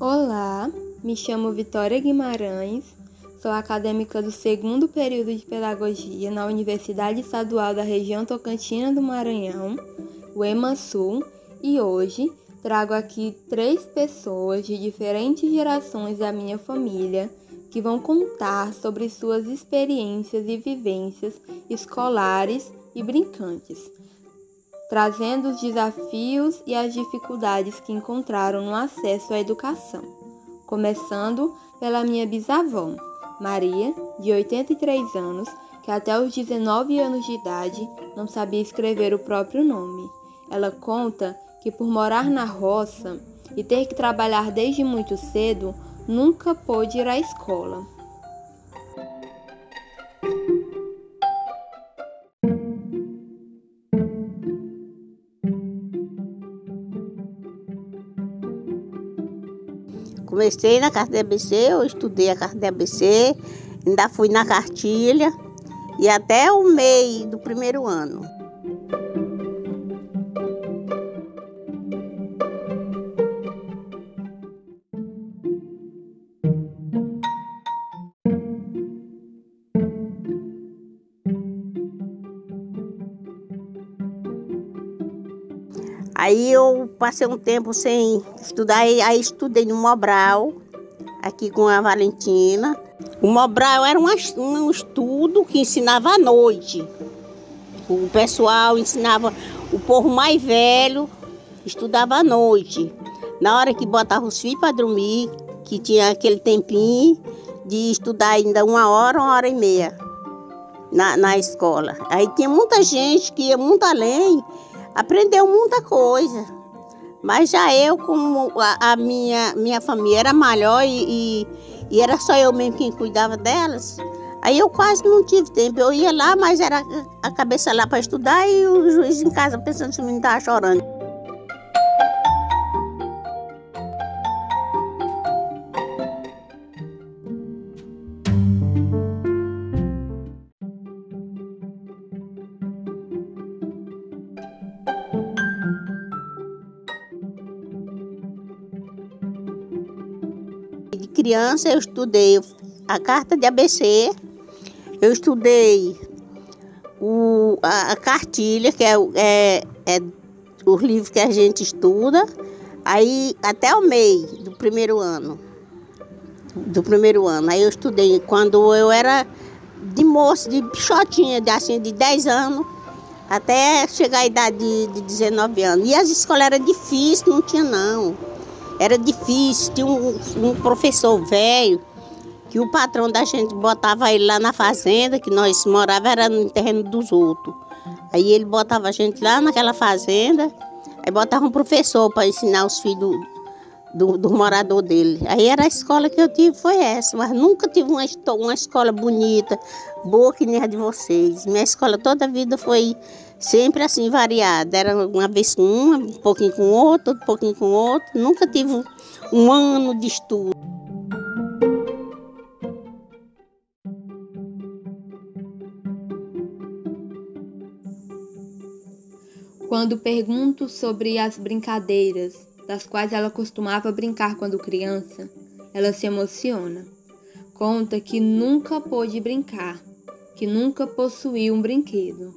Olá, me chamo Vitória Guimarães, sou acadêmica do segundo período de Pedagogia na Universidade Estadual da Região Tocantina do Maranhão, o EMASUL, e hoje trago aqui três pessoas de diferentes gerações da minha família que vão contar sobre suas experiências e vivências escolares e brincantes trazendo os desafios e as dificuldades que encontraram no acesso à educação, começando pela minha bisavó, Maria, de 83 anos, que até os 19 anos de idade não sabia escrever o próprio nome. Ela conta que por morar na roça e ter que trabalhar desde muito cedo, nunca pôde ir à escola. Comecei na carta de ABC, eu estudei a carta de ABC, ainda fui na cartilha e até o meio do primeiro ano. Aí eu passei um tempo sem estudar, aí estudei no Mobral, aqui com a Valentina. O Mobral era um, estudo que ensinava à noite. O pessoal ensinava, o povo mais velho estudava à noite. Na hora que botava os filhos para dormir, que tinha aquele tempinho de estudar ainda uma hora, uma hora e meia na, na escola. Aí tinha muita gente que ia muito além aprendeu muita coisa. Mas já eu, como a, a minha, minha família era maior e, e, e, era só eu mesmo quem cuidava delas, aí eu quase não tive tempo. Eu ia lá, mas era a cabeça lá para estudar e o juiz em casa pensando se o menino estava chorando. De criança eu estudei a carta de ABC, eu estudei o, a, a cartilha, que é, é, é os livros que a gente estuda, aí até o MEI do primeiro ano. Do primeiro ano. Aí eu estudei quando eu era de moça, de pichotinha, de, assim, de 10 anos, até chegar à idade de, de 19 anos. E as escolas eram difíceis, não tinha não. Era difícil, tinha um, um professor velho que o patrão da gente botava ele lá na fazenda, que nós morávamos era no terreno dos outros. Aí ele botava a gente lá naquela fazenda, aí botava um professor para ensinar os filhos do, do, do, morador dele. Aí era a escola que eu tive, foi essa, mas nunca tive uma, uma escola bonita, boa que nem a de vocês. Minha escola toda a vida foi sempre assim variada. Era uma vez com uma, um pouquinho com outro, um pouquinho com outro. Nunca tive um ano de estudo. Quando pergunto sobre as brincadeiras das quais ela costumava brincar quando criança, ela se emociona. Conta que nunca pôde brincar, que nunca possuiu um brinquedo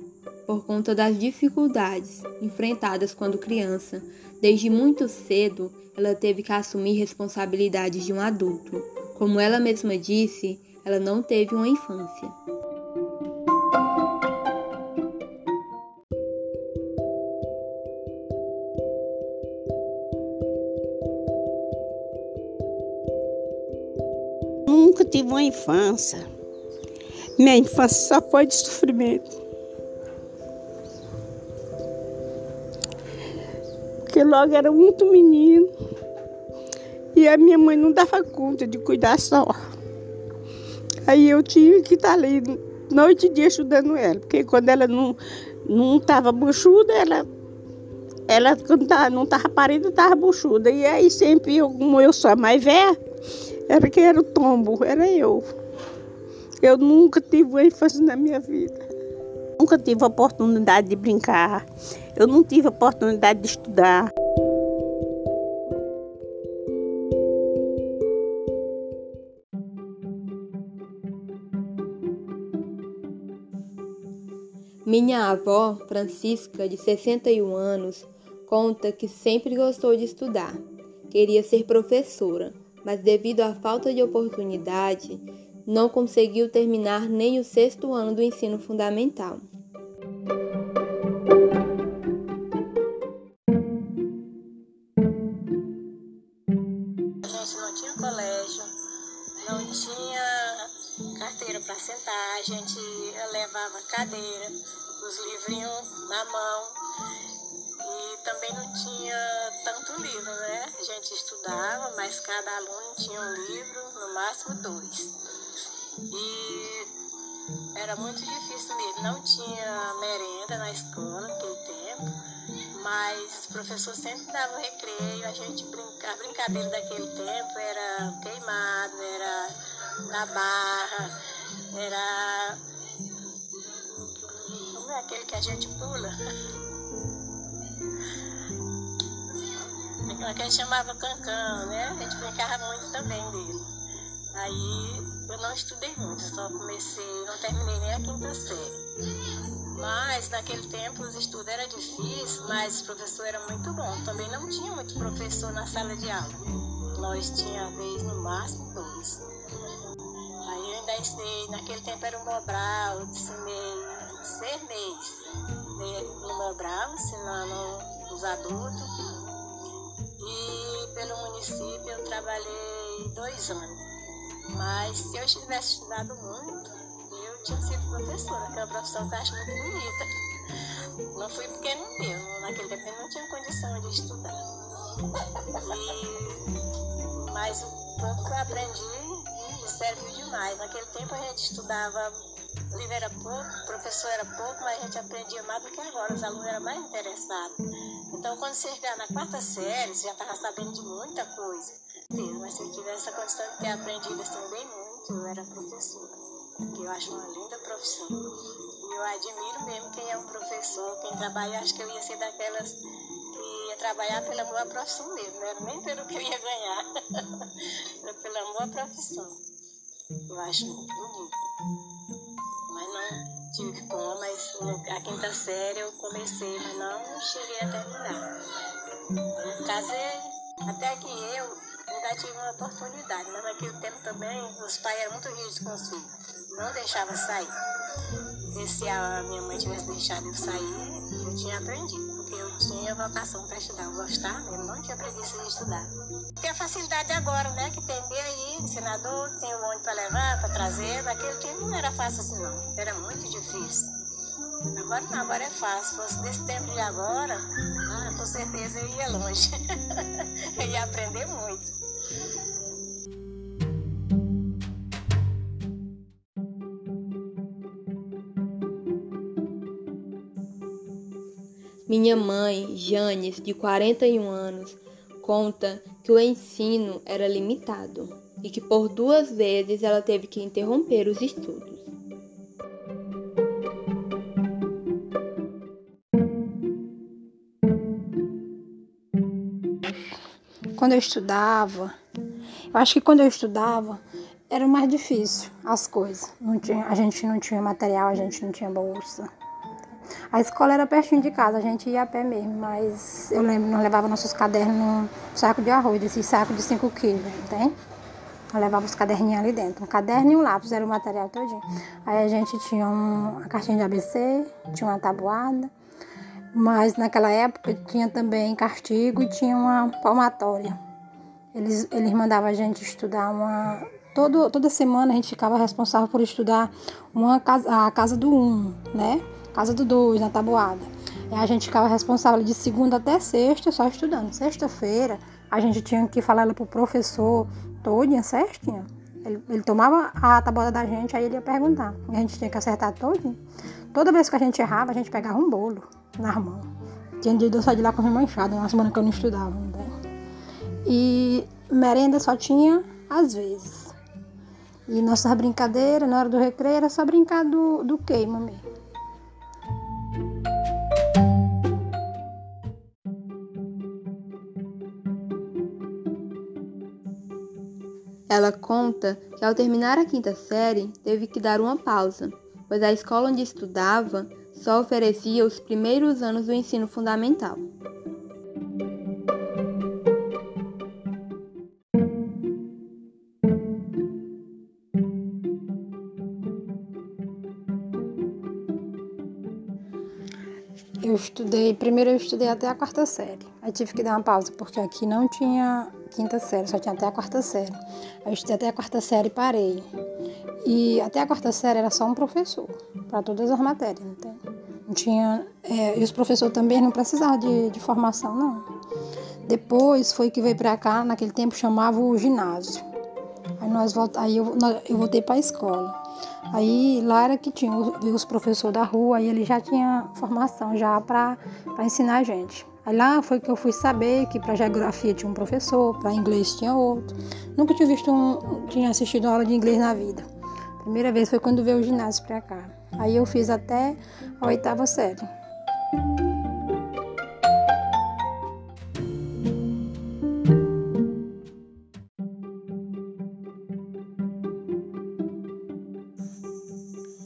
por conta das dificuldades enfrentadas quando criança. Desde muito cedo, ela teve que assumir responsabilidades de um adulto. Como ela mesma disse, ela não teve uma infância. Tive uma infância. Minha infância só foi de sofrimento. porque logo era muito menino. E a minha mãe não dava conta de cuidar só. Aí eu tinha que estar ali noite e dia ajudando ela, porque quando ela não não estava buchuda, ela ela quando tava, não estava parida, estava buchuda. E aí sempre, eu, como eu sou a mais velha, era quem era um era eu. Eu nunca tive uma infância na minha vida. Nunca tive a oportunidade de brincar. Eu não tive a oportunidade de estudar. Minha avó, Francisca, de 61 anos, conta que sempre gostou de estudar. Queria ser professora mas devido à falta de oportunidade, não conseguiu terminar nem o sexto ano do ensino fundamental. A gente não tinha colégio, não tinha carteira para sentar, a gente levava cadeira, os livrinhos na mão gente estudava, mas cada aluno tinha um livro, no máximo dois. E era muito difícil mesmo. Não tinha merenda na escola naquele tempo, mas o professor sempre dava recreio. A gente brinca, a brincadeira daquele tempo era queimado, era na barra, era. Como é aquele que a gente pula? que a gente chamava cancão, né? A gente brincava muito também dele. Aí eu não estudei muito, só comecei, não terminei nem a quinta série. Mas naquele tempo os estudos eram difíceis, mas o professor era muito bom. Também não tinha muito professor na sala de aula. Nós tínhamos, vez, no máximo, dois. Aí eu ainda ensinei, naquele tempo era um Mobral, eu ensinei seis meses no Mobral, ensinando os adultos. E pelo município eu trabalhei dois anos. Mas se eu tivesse estudado muito, eu tinha sido professora, que é uma profissão que eu acho muito bonita. Não fui porque não deu, naquele tempo eu não tinha condição de estudar. E, mas o pouco que eu aprendi serviu demais. Naquele tempo a gente estudava, livro era pouco, professor era pouco, mas a gente aprendia mais do que agora, os alunos eram mais interessados. Então quando você chegar na quarta série, você já estava sabendo de muita coisa mas se eu tivesse a condição de ter aprendido assim bem muito, eu era professora, que eu acho uma linda profissão. E eu admiro mesmo quem é um professor, quem trabalha, acho que eu ia ser daquelas que ia trabalhar pela boa profissão mesmo, não era nem pelo que eu ia ganhar, era pela boa profissão. Eu acho muito bonito. Tive como, mas a quinta série eu comecei, mas não cheguei a terminar. casei, até que eu ainda tive uma oportunidade, mas naquele tempo também os pais eram muito rígidos com os filhos, não deixavam sair. Se a minha mãe tivesse deixado eu sair, eu tinha aprendido, porque eu tinha vocação para estudar, eu gostava mesmo, não tinha preguiça de estudar. Tem a facilidade agora, né, que tem aí, ensinador, tem o ônibus para levar, para trazer, naquele tempo não era fácil assim não, era muito difícil. Agora não, agora é fácil. Se fosse desse tempo de agora, ah, com certeza eu ia longe. eu ia aprender muito. Minha mãe, Janes, de 41 anos, conta que o ensino era limitado e que por duas vezes ela teve que interromper os estudos. Quando eu estudava, eu acho que quando eu estudava era mais difícil as coisas. Não tinha, a gente não tinha material, a gente não tinha bolsa. A escola era pertinho de casa, a gente ia a pé mesmo, mas eu lembro, nós levava nossos cadernos num saco de arroz, desse saco de 5 quilos, tem? Eu levava os caderninhos ali dentro. Um caderno e um lápis era o material todinho. Aí a gente tinha um, uma caixinha de ABC, tinha uma tabuada, mas naquela época tinha também castigo e tinha uma palmatória. Eles, eles mandavam a gente estudar uma. Todo, toda semana a gente ficava responsável por estudar uma casa, a casa do um, né? Casa do dois, na tabuada. E a gente ficava responsável de segunda até sexta só estudando. Sexta-feira a gente tinha que falar ela pro professor todinha, certinho. Ele, ele, tomava a tabuada da gente, aí ele ia perguntar. E a gente tinha que acertar todinho. Toda vez que a gente errava, a gente pegava um bolo na mão. Tinha dia de eu sair de lá com a manchada, uma semana que eu não estudava. Né? E merenda só tinha às vezes. E nossa brincadeira, na hora do recreio, era só brincar do, do queima mesmo. Ela conta que ao terminar a quinta série teve que dar uma pausa, pois a escola onde estudava só oferecia os primeiros anos do ensino fundamental. Eu estudei, primeiro eu estudei até a quarta série. Aí tive que dar uma pausa, porque aqui não tinha quinta série, só tinha até a quarta série. Aí eu estudei até a quarta série e parei. E até a quarta série era só um professor, para todas as matérias, tem? Não tinha. É, e os professores também não precisavam de, de formação, não. Depois foi que veio para cá, naquele tempo chamava o ginásio. Aí, nós volt... aí eu, eu voltei para a escola. Aí lá era que tinha os professores da rua, aí ele já tinha formação já para ensinar a gente. Aí lá foi que eu fui saber que para geografia tinha um professor, para inglês tinha outro. Nunca tinha visto um, tinha assistido uma aula de inglês na vida. Primeira vez foi quando veio o ginásio para cá. Aí eu fiz até a oitava série.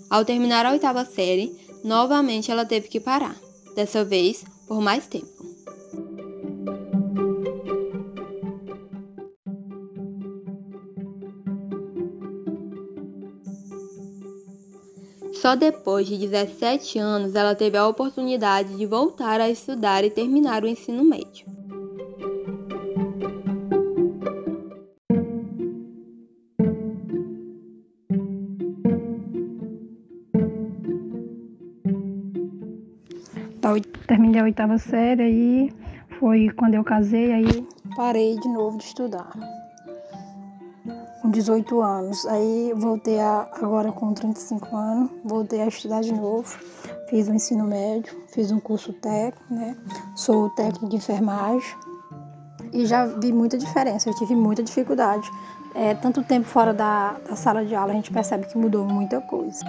Ao terminar a oitava série, novamente ela teve que parar, dessa vez por mais tempo. Só depois de 17 anos ela teve a oportunidade de voltar a estudar e terminar o ensino médio. terminei a oitava série, aí foi quando eu casei, aí parei de novo de estudar. Com 18 anos. Aí voltei a, agora com 35 anos, voltei a estudar de novo. Fiz o um ensino médio, fiz um curso técnico, né? Sou técnico de enfermagem. E já vi muita diferença, eu tive muita dificuldade. É, tanto tempo fora da, da sala de aula, a gente percebe que mudou muita coisa.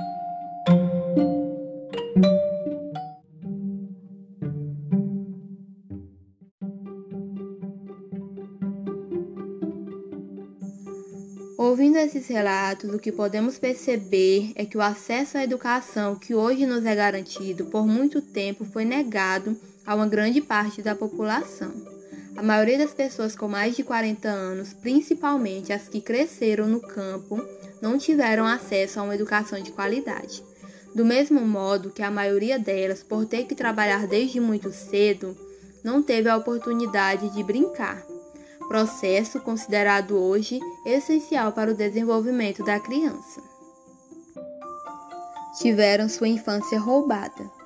Esses relatos, o que podemos perceber é que o acesso à educação que hoje nos é garantido por muito tempo foi negado a uma grande parte da população. A maioria das pessoas com mais de 40 anos, principalmente as que cresceram no campo, não tiveram acesso a uma educação de qualidade. Do mesmo modo que a maioria delas, por ter que trabalhar desde muito cedo, não teve a oportunidade de brincar processo considerado hoje essencial para o desenvolvimento da criança. Tiveram sua infância roubada.